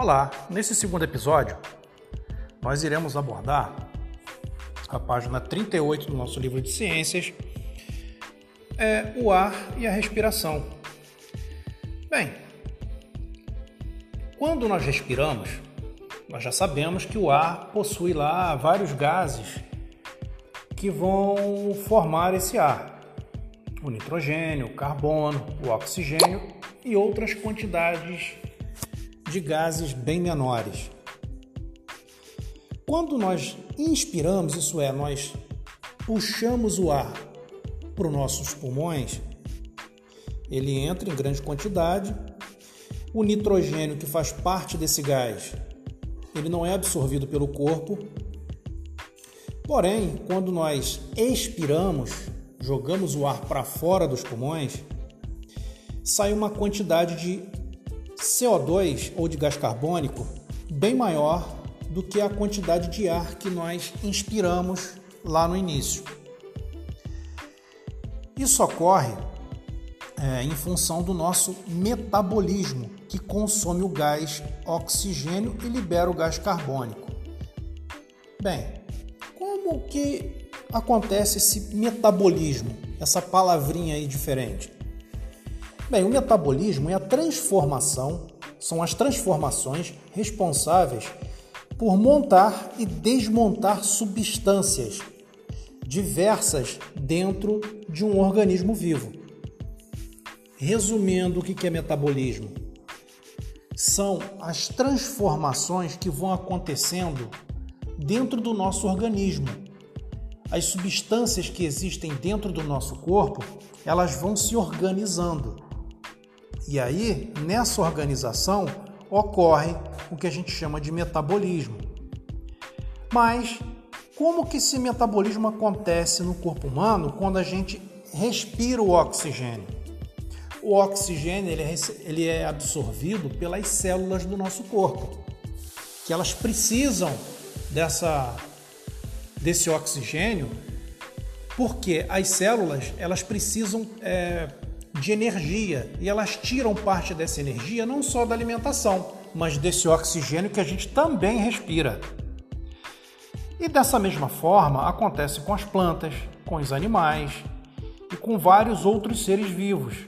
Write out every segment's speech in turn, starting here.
Olá, nesse segundo episódio, nós iremos abordar a página 38 do nosso livro de ciências, é, o ar e a respiração. Bem, quando nós respiramos, nós já sabemos que o ar possui lá vários gases que vão formar esse ar: o nitrogênio, o carbono, o oxigênio e outras quantidades de gases bem menores. Quando nós inspiramos, isso é, nós puxamos o ar para os nossos pulmões, ele entra em grande quantidade. O nitrogênio que faz parte desse gás, ele não é absorvido pelo corpo. Porém, quando nós expiramos, jogamos o ar para fora dos pulmões, sai uma quantidade de CO2 ou de gás carbônico bem maior do que a quantidade de ar que nós inspiramos lá no início. Isso ocorre é, em função do nosso metabolismo, que consome o gás oxigênio e libera o gás carbônico. Bem, como que acontece esse metabolismo, essa palavrinha aí diferente? Bem, o metabolismo é a transformação, são as transformações responsáveis por montar e desmontar substâncias diversas dentro de um organismo vivo. Resumindo, o que é metabolismo? São as transformações que vão acontecendo dentro do nosso organismo. As substâncias que existem dentro do nosso corpo, elas vão se organizando e aí, nessa organização, ocorre o que a gente chama de metabolismo. Mas como que esse metabolismo acontece no corpo humano quando a gente respira o oxigênio? O oxigênio ele é, é absorvido pelas células do nosso corpo, que elas precisam dessa, desse oxigênio, porque as células elas precisam é, de energia e elas tiram parte dessa energia não só da alimentação, mas desse oxigênio que a gente também respira. E dessa mesma forma acontece com as plantas, com os animais e com vários outros seres vivos.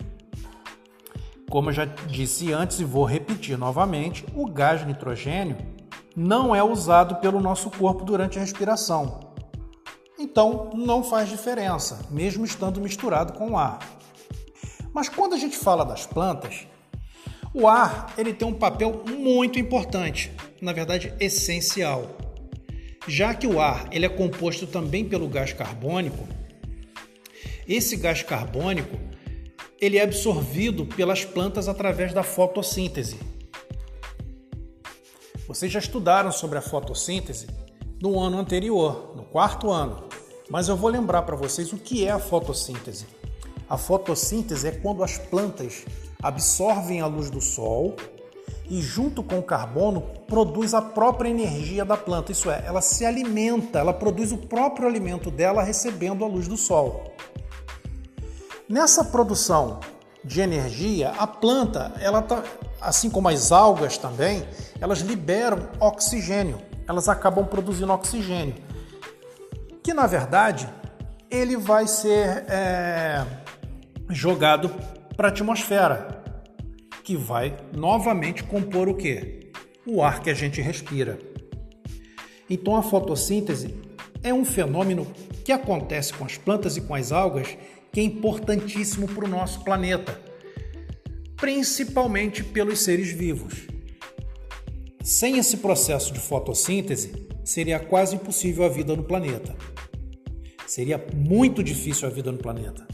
Como eu já disse antes e vou repetir novamente, o gás nitrogênio não é usado pelo nosso corpo durante a respiração. Então não faz diferença, mesmo estando misturado com o ar. Mas quando a gente fala das plantas, o ar ele tem um papel muito importante, na verdade essencial. Já que o ar ele é composto também pelo gás carbônico, esse gás carbônico ele é absorvido pelas plantas através da fotossíntese. Vocês já estudaram sobre a fotossíntese no ano anterior, no quarto ano, mas eu vou lembrar para vocês o que é a fotossíntese. A fotossíntese é quando as plantas absorvem a luz do sol e, junto com o carbono, produz a própria energia da planta. Isso é, ela se alimenta, ela produz o próprio alimento dela recebendo a luz do sol. Nessa produção de energia, a planta, ela tá, assim como as algas também, elas liberam oxigênio. Elas acabam produzindo oxigênio, que na verdade ele vai ser é, jogado para a atmosfera, que vai novamente compor o que? O ar que a gente respira. Então a fotossíntese é um fenômeno que acontece com as plantas e com as algas que é importantíssimo para o nosso planeta, principalmente pelos seres vivos. Sem esse processo de fotossíntese, seria quase impossível a vida no planeta. Seria muito difícil a vida no planeta.